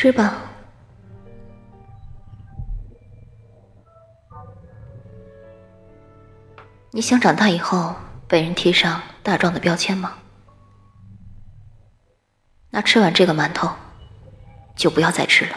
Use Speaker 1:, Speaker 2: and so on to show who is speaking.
Speaker 1: 吃吧。你想长大以后被人贴上大壮的标签吗？那吃完这个馒头就不要再吃了。